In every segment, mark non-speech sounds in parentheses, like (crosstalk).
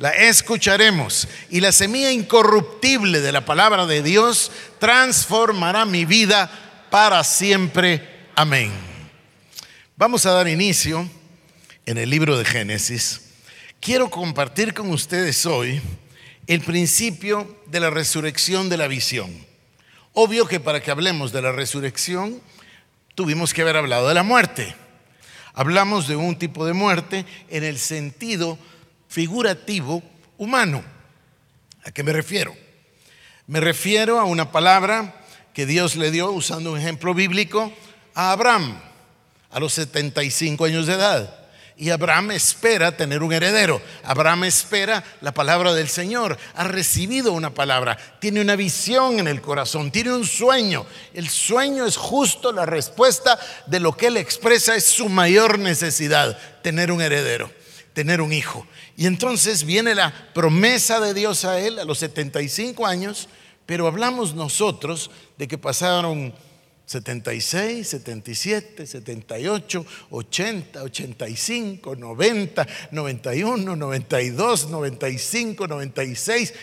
la escucharemos y la semilla incorruptible de la palabra de Dios transformará mi vida para siempre. Amén. Vamos a dar inicio en el libro de Génesis. Quiero compartir con ustedes hoy el principio de la resurrección de la visión. Obvio que para que hablemos de la resurrección tuvimos que haber hablado de la muerte. Hablamos de un tipo de muerte en el sentido figurativo humano. ¿A qué me refiero? Me refiero a una palabra que Dios le dio, usando un ejemplo bíblico, a Abraham a los 75 años de edad. Y Abraham espera tener un heredero. Abraham espera la palabra del Señor. Ha recibido una palabra. Tiene una visión en el corazón. Tiene un sueño. El sueño es justo la respuesta de lo que él expresa. Es su mayor necesidad, tener un heredero, tener un hijo. Y entonces viene la promesa de Dios a él a los 75 años, pero hablamos nosotros de que pasaron 76, 77, 78, 80, 85, 90, 91, 92, 95, 96,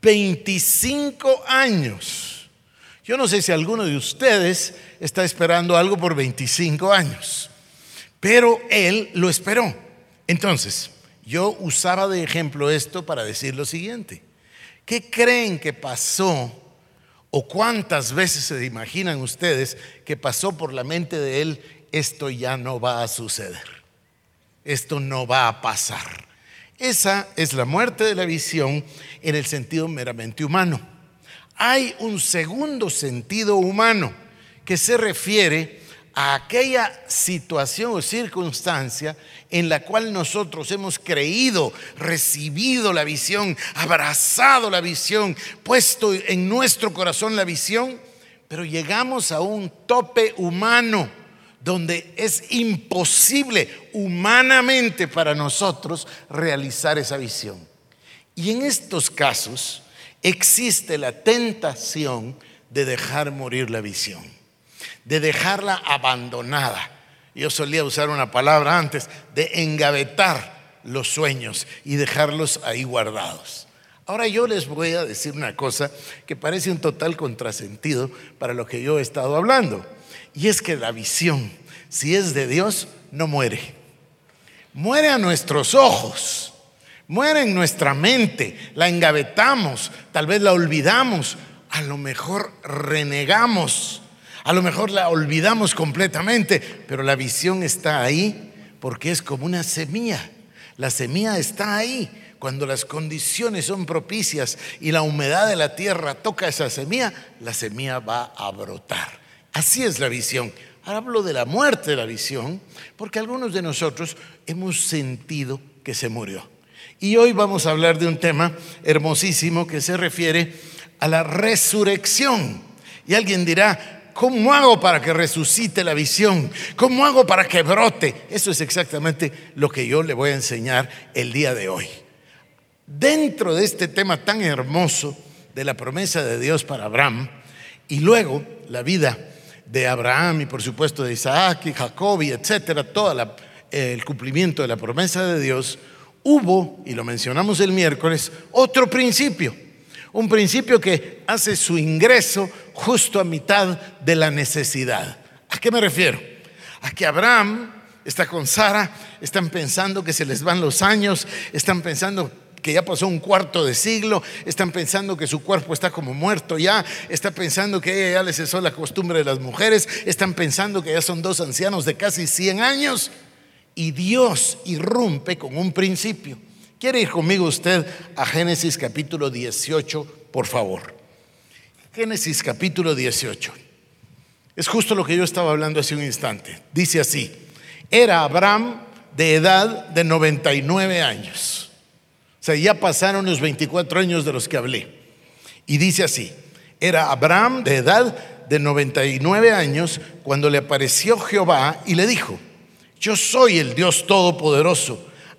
25 años. Yo no sé si alguno de ustedes está esperando algo por 25 años, pero él lo esperó. Entonces, yo usaba de ejemplo esto para decir lo siguiente. ¿Qué creen que pasó o cuántas veces se imaginan ustedes que pasó por la mente de él, esto ya no va a suceder? Esto no va a pasar. Esa es la muerte de la visión en el sentido meramente humano. Hay un segundo sentido humano que se refiere a aquella situación o circunstancia en la cual nosotros hemos creído, recibido la visión, abrazado la visión, puesto en nuestro corazón la visión, pero llegamos a un tope humano donde es imposible humanamente para nosotros realizar esa visión. Y en estos casos existe la tentación de dejar morir la visión de dejarla abandonada. Yo solía usar una palabra antes, de engavetar los sueños y dejarlos ahí guardados. Ahora yo les voy a decir una cosa que parece un total contrasentido para lo que yo he estado hablando. Y es que la visión, si es de Dios, no muere. Muere a nuestros ojos, muere en nuestra mente, la engavetamos, tal vez la olvidamos, a lo mejor renegamos a lo mejor la olvidamos completamente, pero la visión está ahí porque es como una semilla. La semilla está ahí. Cuando las condiciones son propicias y la humedad de la tierra toca esa semilla, la semilla va a brotar. Así es la visión. Ahora hablo de la muerte de la visión porque algunos de nosotros hemos sentido que se murió. Y hoy vamos a hablar de un tema hermosísimo que se refiere a la resurrección. Y alguien dirá, ¿Cómo hago para que resucite la visión? ¿Cómo hago para que brote? Eso es exactamente lo que yo le voy a enseñar el día de hoy. Dentro de este tema tan hermoso de la promesa de Dios para Abraham y luego la vida de Abraham y por supuesto de Isaac y Jacob y etcétera, todo el cumplimiento de la promesa de Dios, hubo, y lo mencionamos el miércoles, otro principio un principio que hace su ingreso justo a mitad de la necesidad. ¿A qué me refiero? A que Abraham está con Sara, están pensando que se les van los años, están pensando que ya pasó un cuarto de siglo, están pensando que su cuerpo está como muerto ya, están pensando que ella ya les cesó la costumbre de las mujeres, están pensando que ya son dos ancianos de casi 100 años y Dios irrumpe con un principio. ¿Quiere ir conmigo usted a Génesis capítulo 18, por favor? Génesis capítulo 18. Es justo lo que yo estaba hablando hace un instante. Dice así, era Abraham de edad de 99 años. O sea, ya pasaron los 24 años de los que hablé. Y dice así, era Abraham de edad de 99 años cuando le apareció Jehová y le dijo, yo soy el Dios Todopoderoso,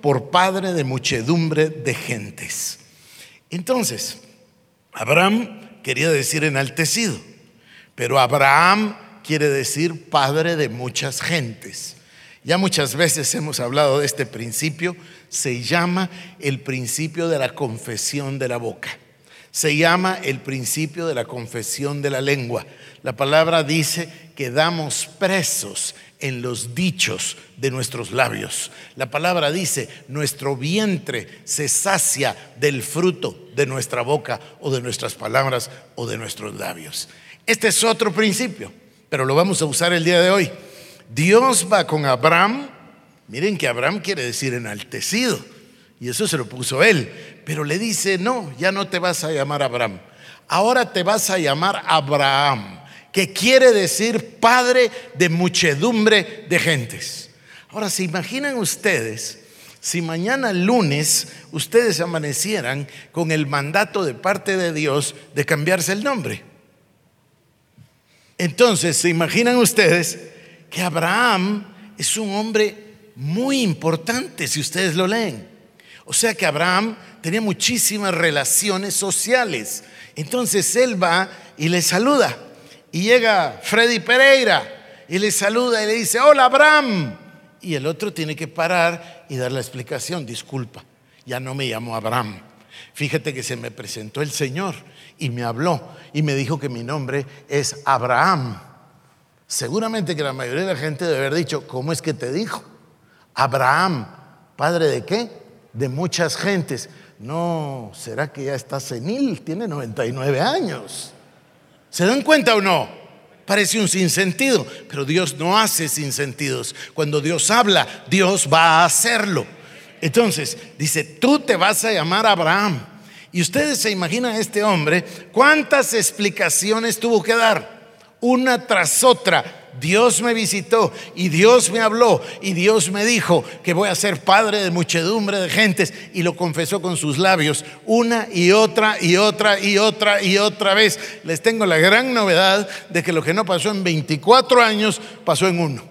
por padre de muchedumbre de gentes. Entonces, Abraham quería decir enaltecido, pero Abraham quiere decir padre de muchas gentes. Ya muchas veces hemos hablado de este principio, se llama el principio de la confesión de la boca. Se llama el principio de la confesión de la lengua. La palabra dice que damos presos en los dichos de nuestros labios. La palabra dice, nuestro vientre se sacia del fruto de nuestra boca o de nuestras palabras o de nuestros labios. Este es otro principio, pero lo vamos a usar el día de hoy. Dios va con Abraham, miren que Abraham quiere decir enaltecido, y eso se lo puso él, pero le dice, no, ya no te vas a llamar Abraham, ahora te vas a llamar Abraham que quiere decir padre de muchedumbre de gentes. Ahora, ¿se imaginan ustedes si mañana lunes ustedes amanecieran con el mandato de parte de Dios de cambiarse el nombre? Entonces, ¿se imaginan ustedes que Abraham es un hombre muy importante si ustedes lo leen? O sea que Abraham tenía muchísimas relaciones sociales. Entonces él va y le saluda. Y llega Freddy Pereira y le saluda y le dice, hola Abraham. Y el otro tiene que parar y dar la explicación, disculpa, ya no me llamo Abraham. Fíjate que se me presentó el Señor y me habló y me dijo que mi nombre es Abraham. Seguramente que la mayoría de la gente debe haber dicho, ¿cómo es que te dijo? Abraham, padre de qué? De muchas gentes. No, ¿será que ya está senil? Tiene 99 años. ¿Se dan cuenta o no? Parece un sinsentido, pero Dios no hace sinsentidos. Cuando Dios habla, Dios va a hacerlo. Entonces, dice, tú te vas a llamar Abraham. Y ustedes se imaginan a este hombre, cuántas explicaciones tuvo que dar, una tras otra, Dios me visitó y Dios me habló y Dios me dijo que voy a ser padre de muchedumbre de gentes y lo confesó con sus labios una y otra y otra y otra y otra vez. Les tengo la gran novedad de que lo que no pasó en 24 años pasó en uno.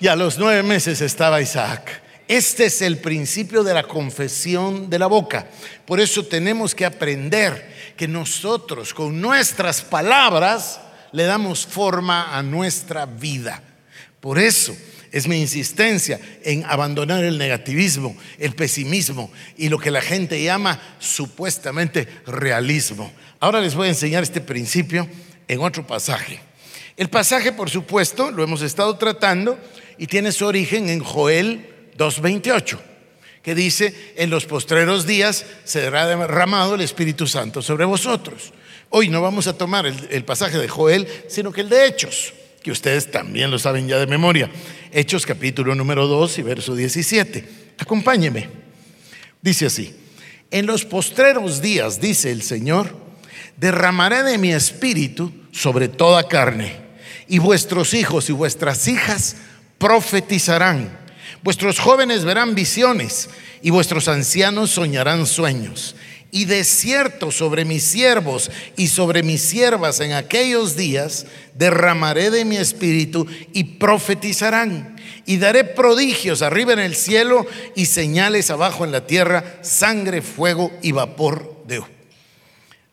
Y a los nueve meses estaba Isaac. Este es el principio de la confesión de la boca. Por eso tenemos que aprender que nosotros con nuestras palabras le damos forma a nuestra vida. Por eso es mi insistencia en abandonar el negativismo, el pesimismo y lo que la gente llama supuestamente realismo. Ahora les voy a enseñar este principio en otro pasaje. El pasaje, por supuesto, lo hemos estado tratando y tiene su origen en Joel 2.28, que dice, en los postreros días será derramado el Espíritu Santo sobre vosotros. Hoy no vamos a tomar el, pasaje de Joel, sino que el de Hechos, que ustedes también lo saben ya de memoria. Hechos capítulo número 2 y verso 17. Acompáñeme. Dice así, en los postreros días, dice el Señor, derramaré de mi espíritu sobre toda carne, y vuestros hijos y vuestras hijas profetizarán, vuestros jóvenes verán visiones, y vuestros ancianos soñarán sueños y de cierto sobre mis siervos y sobre mis siervas en aquellos días derramaré de mi espíritu y profetizarán. Y daré prodigios arriba en el cielo y señales abajo en la tierra, sangre, fuego y vapor de.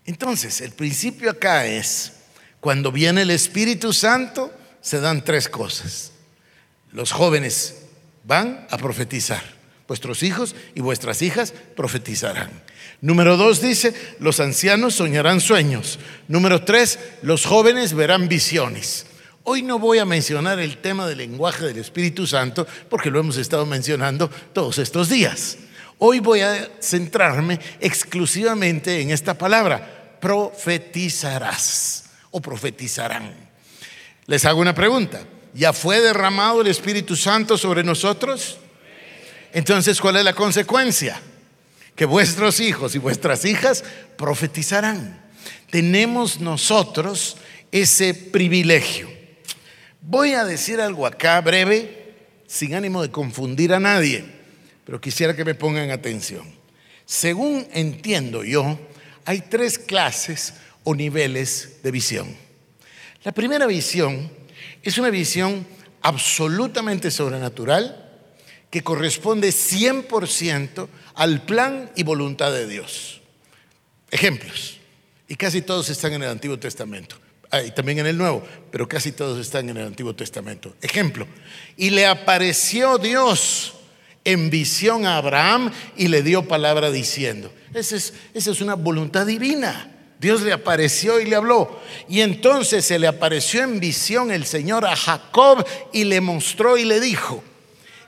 Entonces, el principio acá es, cuando viene el Espíritu Santo, se dan tres cosas. Los jóvenes van a profetizar, vuestros hijos y vuestras hijas profetizarán. Número dos dice, los ancianos soñarán sueños. Número tres, los jóvenes verán visiones. Hoy no voy a mencionar el tema del lenguaje del Espíritu Santo porque lo hemos estado mencionando todos estos días. Hoy voy a centrarme exclusivamente en esta palabra, profetizarás o profetizarán. Les hago una pregunta. ¿Ya fue derramado el Espíritu Santo sobre nosotros? Entonces, ¿cuál es la consecuencia? Que vuestros hijos y vuestras hijas profetizarán. Tenemos nosotros ese privilegio. Voy a decir algo acá breve, sin ánimo de confundir a nadie, pero quisiera que me pongan atención. Según entiendo yo, hay tres clases o niveles de visión. La primera visión es una visión absolutamente sobrenatural que corresponde 100% al plan y voluntad de Dios. Ejemplos, y casi todos están en el Antiguo Testamento, ah, y también en el Nuevo, pero casi todos están en el Antiguo Testamento. Ejemplo, y le apareció Dios en visión a Abraham y le dio palabra diciendo, esa es, esa es una voluntad divina. Dios le apareció y le habló. Y entonces se le apareció en visión el Señor a Jacob y le mostró y le dijo.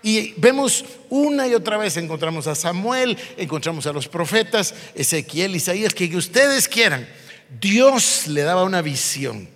Y vemos una y otra vez, encontramos a Samuel, encontramos a los profetas, Ezequiel, Isaías, que ustedes quieran. Dios le daba una visión.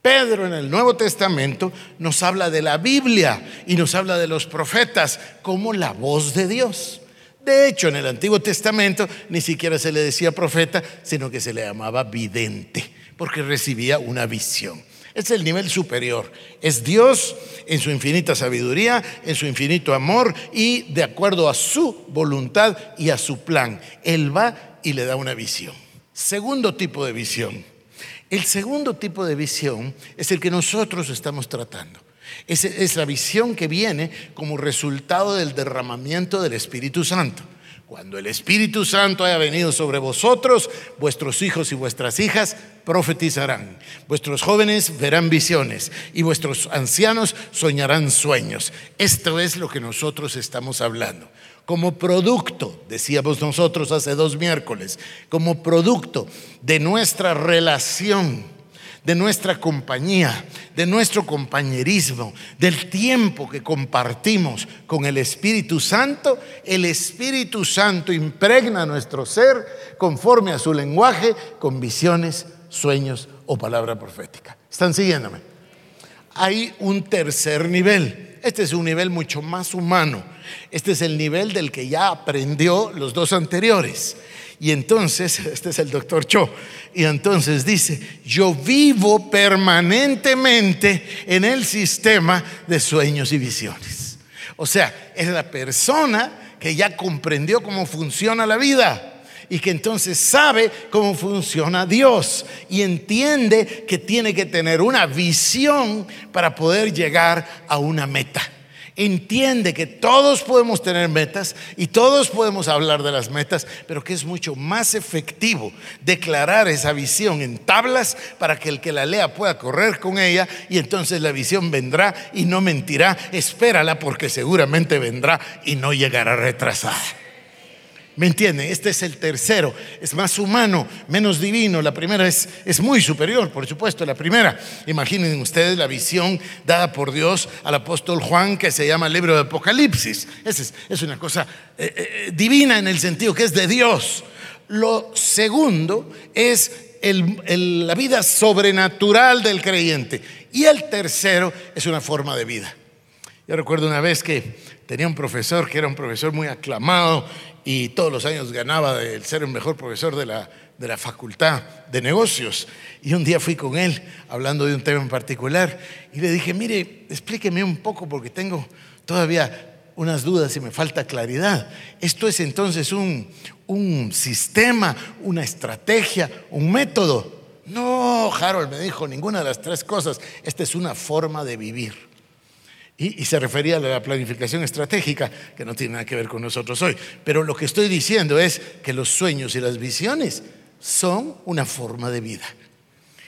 Pedro en el Nuevo Testamento nos habla de la Biblia y nos habla de los profetas como la voz de Dios. De hecho, en el Antiguo Testamento ni siquiera se le decía profeta, sino que se le llamaba vidente, porque recibía una visión. Es el nivel superior. Es Dios en su infinita sabiduría, en su infinito amor y de acuerdo a su voluntad y a su plan. Él va y le da una visión. Segundo tipo de visión. El segundo tipo de visión es el que nosotros estamos tratando. Es, la visión que viene como resultado del derramamiento del Espíritu Santo. Cuando el Espíritu Santo haya venido sobre vosotros, vuestros hijos y vuestras hijas profetizarán, vuestros jóvenes verán visiones y vuestros ancianos soñarán sueños. Esto es lo que nosotros estamos hablando. Como producto, decíamos nosotros hace dos miércoles, como producto de nuestra relación de nuestra compañía, de nuestro compañerismo, del tiempo que compartimos con el Espíritu Santo, el Espíritu Santo impregna nuestro ser conforme a su lenguaje con visiones, sueños o palabra profética. ¿Están siguiéndome? Hay un tercer nivel. Este es un nivel mucho más humano. Este es el nivel del que ya aprendió los dos anteriores. Y entonces, (laughs) este es el doctor Cho, y entonces dice, yo vivo permanentemente en el sistema de sueños y visiones. O sea, es la persona que ya comprendió cómo funciona la vida y que entonces sabe cómo funciona Dios y entiende que tiene que tener una visión para poder llegar a una meta entiende que todos podemos tener metas y todos podemos hablar de las metas, pero que es mucho más efectivo declarar esa visión en tablas para que el que la lea pueda correr con ella y entonces la visión vendrá y no mentirá. Espérala porque seguramente vendrá y no llegará retrasada. ¿Me entienden? Este es el tercero. Es más humano, menos divino. La primera es, es muy superior, por supuesto. La primera, imaginen ustedes la visión dada por Dios al apóstol Juan que se llama el libro de Apocalipsis. Es, es una cosa eh, eh, divina en el sentido que es de Dios. Lo segundo es la vida sobrenatural del creyente. Y el tercero es una forma de vida. Yo recuerdo una vez que tenía un profesor que era un profesor muy aclamado y todos los años ganaba el ser el mejor profesor de la, de la facultad de negocios. Y un día fui con él hablando de un tema en particular y le dije, mire, explíqueme un poco porque tengo todavía unas dudas y me falta claridad. Esto es entonces un, un sistema, una estrategia, un método. No, Harold me dijo, ninguna de las tres cosas. Esta es una forma de vivir. Y, se refería a la planificación estratégica, que no tiene nada que ver con nosotros hoy. Pero lo que estoy diciendo es que los sueños y las visiones son una forma de vida.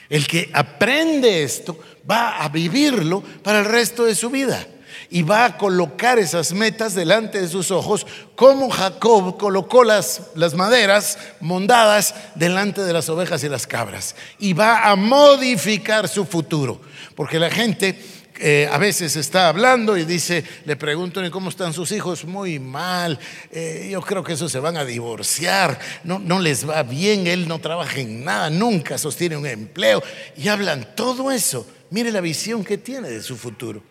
El que aprende esto va a vivirlo para el resto de su vida y va a colocar esas metas delante de sus ojos, como Jacob colocó las, las maderas mondadas delante de las ovejas y las cabras, y va a modificar su futuro, porque la gente eh, a veces está hablando y dice, le pregunto cómo están sus hijos, muy mal, eh, yo creo que eso se van a divorciar, no, no les va bien, él no trabaja en nada, nunca sostiene un empleo y hablan todo eso. Mire la visión que tiene de su futuro.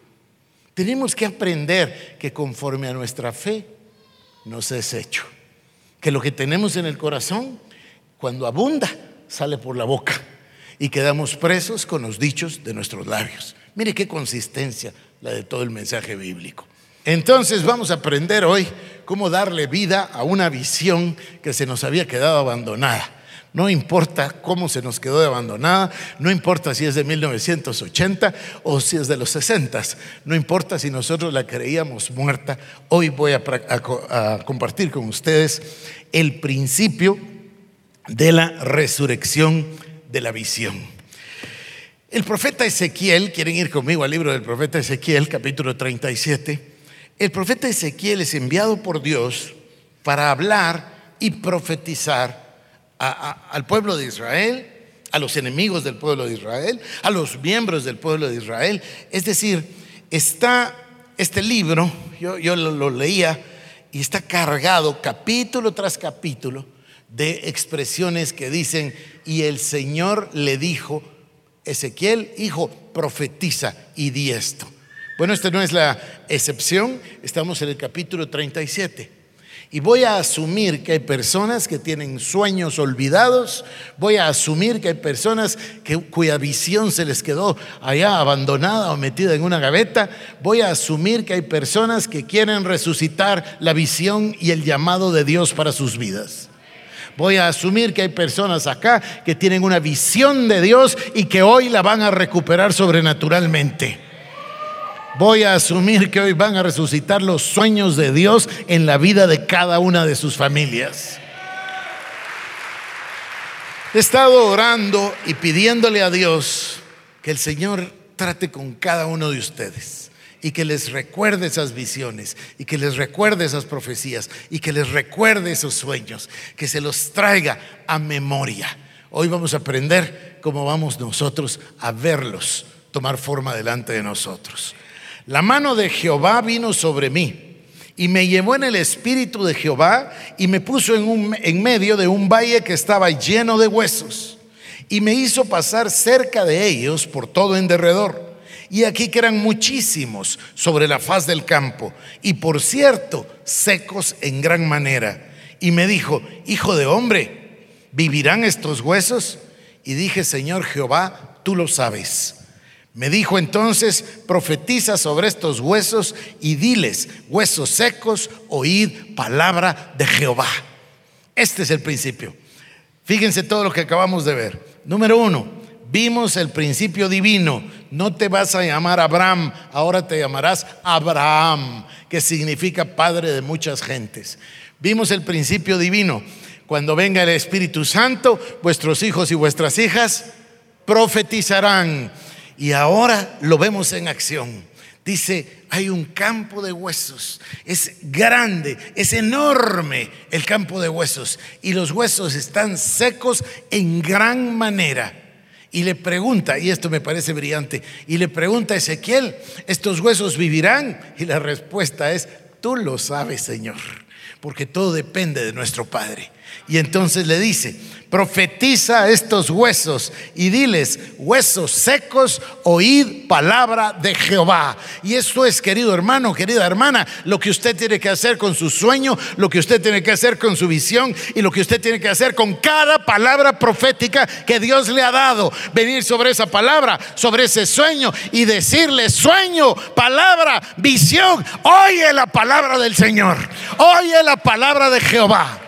Tenemos que aprender que conforme a nuestra fe nos es hecho, que lo que tenemos en el corazón, cuando abunda, sale por la boca y quedamos presos con los dichos de nuestros labios. Mire qué consistencia la de todo el mensaje bíblico. Entonces vamos a aprender hoy cómo darle vida a una visión que se nos había quedado abandonada. No importa cómo se nos quedó abandonada, no importa si es de 1980 o si es de los 60, no importa si nosotros la creíamos muerta, hoy voy a, a compartir con ustedes el principio de la resurrección de la visión. El profeta Ezequiel, quieren ir conmigo al libro del profeta Ezequiel, capítulo 37. El profeta Ezequiel es enviado por Dios para hablar y profetizar al pueblo de Israel, a los enemigos del pueblo de Israel, a los miembros del pueblo de Israel. Es decir, está este libro, yo, yo lo leía y está cargado capítulo tras capítulo de expresiones que dicen, y el Señor le dijo, Ezequiel, hijo, profetiza y di esto. Bueno, esta no es la excepción, estamos en el capítulo 37. Y voy a asumir que hay personas que tienen sueños olvidados, voy a asumir que hay personas cuya visión se les quedó allá abandonada o metida en una gaveta, voy a asumir que hay personas que quieren resucitar la visión y el llamado de Dios para sus vidas. Voy a asumir que hay personas acá que tienen una visión de Dios y que hoy la van a recuperar sobrenaturalmente. Voy a asumir que hoy van a resucitar los sueños de Dios en la vida de cada una de sus familias. He estado orando y pidiéndole a Dios que el Señor trate con cada uno de ustedes y que les recuerde esas visiones y que les recuerde esas profecías y que les recuerde esos sueños, que se los traiga a memoria. Hoy vamos a aprender cómo vamos nosotros a verlos tomar forma delante de nosotros. La mano de Jehová vino sobre mí y me llevó en el espíritu de Jehová y me puso en, en medio de un valle que estaba lleno de huesos y me hizo pasar cerca de ellos por todo en derredor y aquí que eran muchísimos sobre la faz del campo, y por cierto, secos en gran manera. Y me dijo, Hijo de hombre, ¿vivirán estos huesos? Y dije, Señor Jehová, tú lo sabes. Me dijo entonces, profetiza sobre estos huesos y diles, huesos secos, oíd palabra de Jehová. Este es el principio. Fíjense todo lo que acabamos de ver. Número uno, Vimos el principio divino. No te vas a llamar Abraham, ahora te llamarás Abraham, que significa padre de muchas gentes. Vimos el principio divino. Cuando venga el Espíritu Santo, vuestros hijos y vuestras hijas profetizarán. Y ahora lo vemos en acción. Dice, hay un campo de huesos. Es grande, es enorme el campo de huesos. Y los huesos están secos en gran manera y le pregunta, y esto me parece brillante, y le pregunta Ezequiel, ¿estos huesos vivirán? Y la respuesta es, tú lo sabes, Señor, porque todo depende de nuestro Padre. Y entonces le dice, profetiza estos huesos y diles, huesos secos, oíd palabra de Jehová. Y esto es, querido hermano, querida hermana, lo que usted tiene que hacer con su sueño, lo que usted tiene que hacer con su visión y lo que usted tiene que hacer con cada palabra profética que Dios le ha dado. Venir sobre esa palabra, sobre ese sueño y decirle, sueño, palabra, visión, oye la palabra del Señor, oye la palabra de Jehová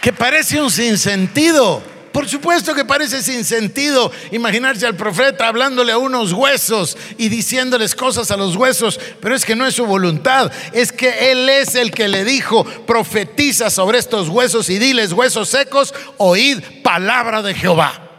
que parece un sinsentido. Por supuesto que parece sin sentido imaginarse al profeta hablándole a unos huesos y diciéndoles cosas a los huesos, pero es que no es su voluntad, es que Él es el que le dijo, profetiza sobre estos huesos y diles, huesos secos, oíd palabra de Jehová.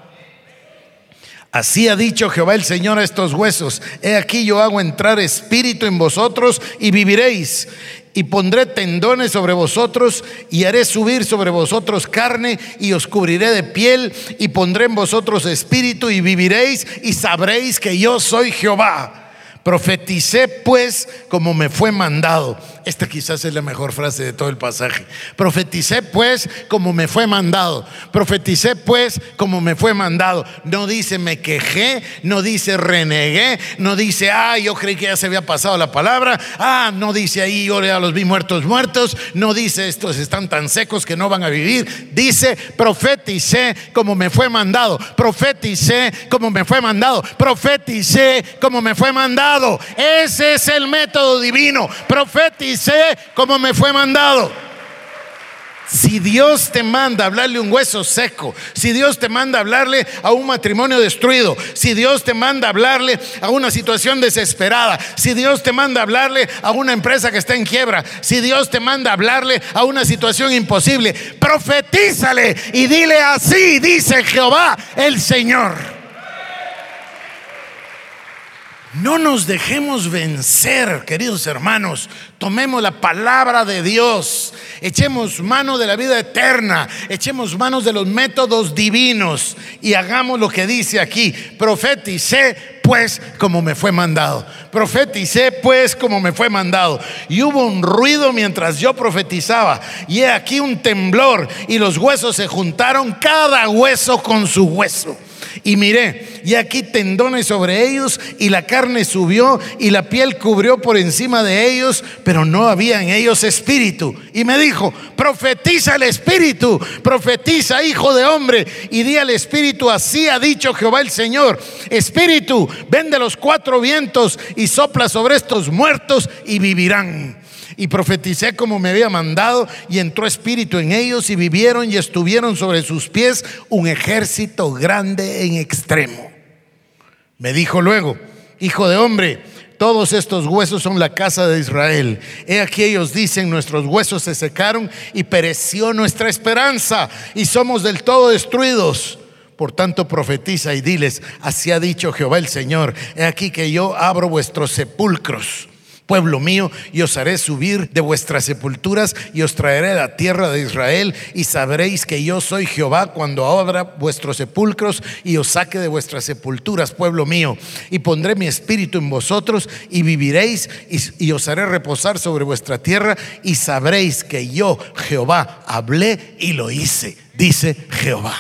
Así ha dicho Jehová el Señor a estos huesos. He aquí yo hago entrar espíritu en vosotros y viviréis. Y pondré tendones sobre vosotros y haré subir sobre vosotros carne y os cubriré de piel y pondré en vosotros espíritu y viviréis y sabréis que yo soy Jehová. Profeticé pues como me fue mandado. Esta quizás es la mejor frase de todo el pasaje. Profeticé pues como me fue mandado. Profeticé pues como me fue mandado. No dice me quejé, no dice renegué, no dice, ah, yo creí que ya se había pasado la palabra. Ah, no dice ahí, yo ya los vi muertos, muertos. No dice, estos están tan secos que no van a vivir. Dice, profeticé como me fue mandado. Profeticé como me fue mandado. Profeticé como me fue mandado. Ese es el método divino. Profeticé como me fue mandado. Si Dios te manda hablarle un hueso seco, si Dios te manda hablarle a un matrimonio destruido, si Dios te manda hablarle a una situación desesperada, si Dios te manda hablarle a una empresa que está en quiebra, si Dios te manda hablarle a una situación imposible, profetízale y dile así, dice Jehová el Señor. No nos dejemos vencer, queridos hermanos. Tomemos la palabra de Dios. Echemos mano de la vida eterna. Echemos manos de los métodos divinos. Y hagamos lo que dice aquí. Profeticé pues como me fue mandado. Profeticé pues como me fue mandado. Y hubo un ruido mientras yo profetizaba. Y he aquí un temblor. Y los huesos se juntaron, cada hueso con su hueso. Y miré, y aquí tendones sobre ellos, y la carne subió, y la piel cubrió por encima de ellos, pero no había en ellos espíritu. Y me dijo, profetiza el espíritu, profetiza, hijo de hombre, y di al espíritu, así ha dicho Jehová el Señor, espíritu, ven de los cuatro vientos y sopla sobre estos muertos y vivirán y profeticé como me había mandado y entró espíritu en ellos y vivieron y estuvieron sobre sus pies un ejército grande en extremo. Me dijo luego, hijo de hombre, todos estos huesos son la casa de Israel. He aquí ellos dicen, nuestros huesos se secaron y pereció nuestra esperanza y somos del todo destruidos. Por tanto, profetiza y diles, así ha dicho Jehová el Señor, he aquí que yo abro vuestros sepulcros pueblo mío, y os haré subir de vuestras sepulturas y os traeré a la tierra de Israel y sabréis que yo soy Jehová cuando abra vuestros sepulcros y os saque de vuestras sepulturas, pueblo mío, y pondré mi espíritu en vosotros y viviréis y, y os haré reposar sobre vuestra tierra y sabréis que yo, Jehová, hablé y lo hice, dice Jehová.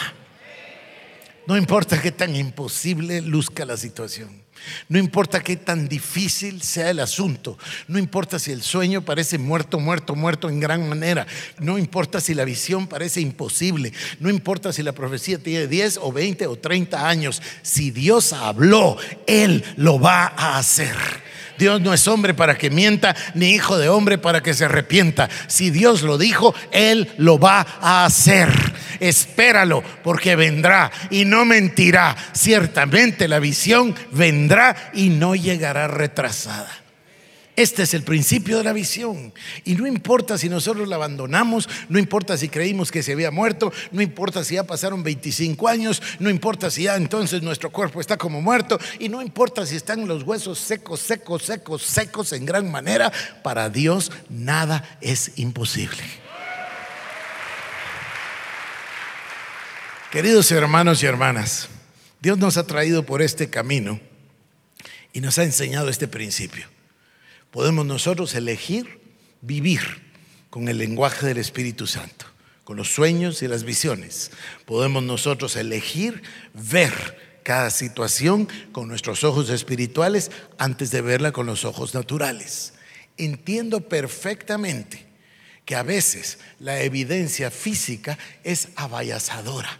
No importa qué tan imposible luzca la situación. No importa qué tan difícil sea el asunto, no importa si el sueño parece muerto, muerto, muerto en gran manera, no importa si la visión parece imposible, no importa si la profecía tiene 10 o 20 o 30 años, si Dios habló, Él lo va a hacer. Dios no es hombre para que mienta, ni hijo de hombre para que se arrepienta. Si Dios lo dijo, Él lo va a hacer. Espéralo, porque vendrá y no mentirá. Ciertamente la visión vendrá y no llegará retrasada. Este es el principio de la visión. Y no importa si nosotros la abandonamos, no importa si creímos que se había muerto, no importa si ya pasaron 25 años, no importa si ya entonces nuestro cuerpo está como muerto, y no importa si están los huesos secos, secos, secos, secos en gran manera, para Dios nada es imposible. Queridos hermanos y hermanas, Dios nos ha traído por este camino y nos ha enseñado este principio podemos nosotros elegir vivir con el lenguaje del Espíritu Santo, con los sueños y las visiones. Podemos nosotros elegir ver cada situación con nuestros ojos espirituales antes de verla con los ojos naturales. Entiendo perfectamente que a veces la evidencia física es abayazadora,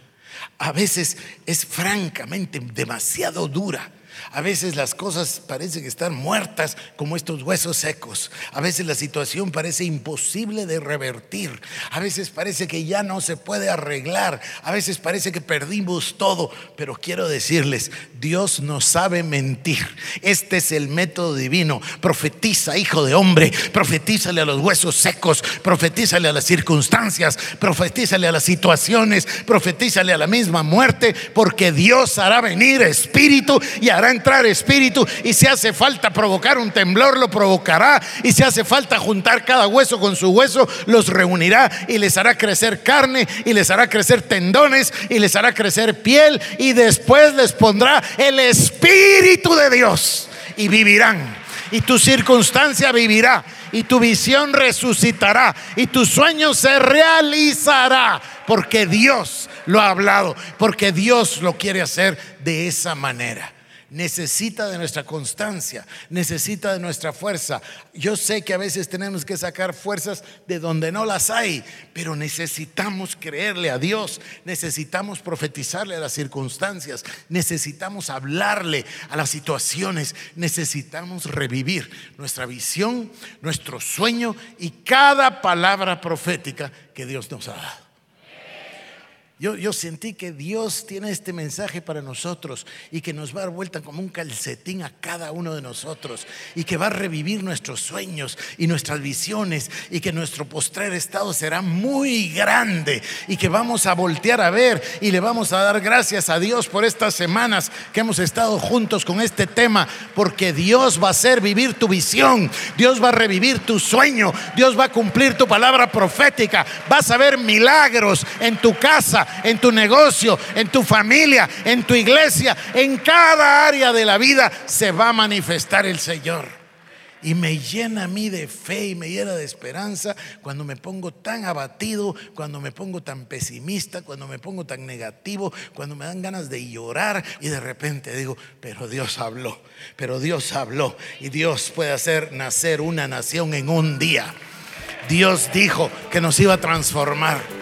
a veces es francamente demasiado dura A veces las cosas parecen estar muertas como estos huesos secos. A veces la situación parece imposible de revertir. A veces parece que ya no se puede arreglar. A veces parece que perdimos todo. Pero quiero decirles, Dios no sabe mentir. Este es el método divino. Profetiza, hijo de hombre. Profetízale a los huesos secos. Profetízale a las circunstancias. Profetízale a las situaciones. Profetízale a la misma muerte. Porque Dios hará venir espíritu y hará entrar espíritu y si hace falta provocar un temblor, lo provocará. Y si hace falta juntar cada hueso con su hueso, los reunirá y les hará crecer carne y les hará crecer tendones y les hará crecer piel y después les pondrá el espíritu de Dios y vivirán. Y tu circunstancia vivirá y tu visión resucitará y tu sueño se realizará porque Dios lo ha hablado, porque Dios lo quiere hacer de esa manera necesita de nuestra constancia, necesita de nuestra fuerza. Yo sé que a veces tenemos que sacar fuerzas de donde no las hay, pero necesitamos creerle a Dios, necesitamos profetizarle a las circunstancias, necesitamos hablarle a las situaciones, necesitamos revivir nuestra visión, nuestro sueño y cada palabra profética que Dios nos ha dado. Yo, sentí que Dios tiene este mensaje para nosotros y que nos va a dar vuelta como un calcetín a cada uno de nosotros y que va a revivir nuestros sueños y nuestras visiones y que nuestro postrer estado será muy grande y que vamos a voltear a ver y le vamos a dar gracias a Dios por estas semanas que hemos estado juntos con este tema porque Dios va a hacer vivir tu visión, Dios va a revivir tu sueño, Dios va a cumplir tu palabra profética, vas a ver milagros en tu casa en tu negocio, en tu familia, en tu iglesia, en cada área de la vida se va a manifestar el Señor. Y me llena a mí de fe y me llena de esperanza cuando me pongo tan abatido, cuando me pongo tan pesimista, cuando me pongo tan negativo, cuando me dan ganas de llorar y de repente digo, pero Dios habló, pero Dios habló y Dios puede hacer nacer una nación en un día. Dios dijo que nos iba a transformar.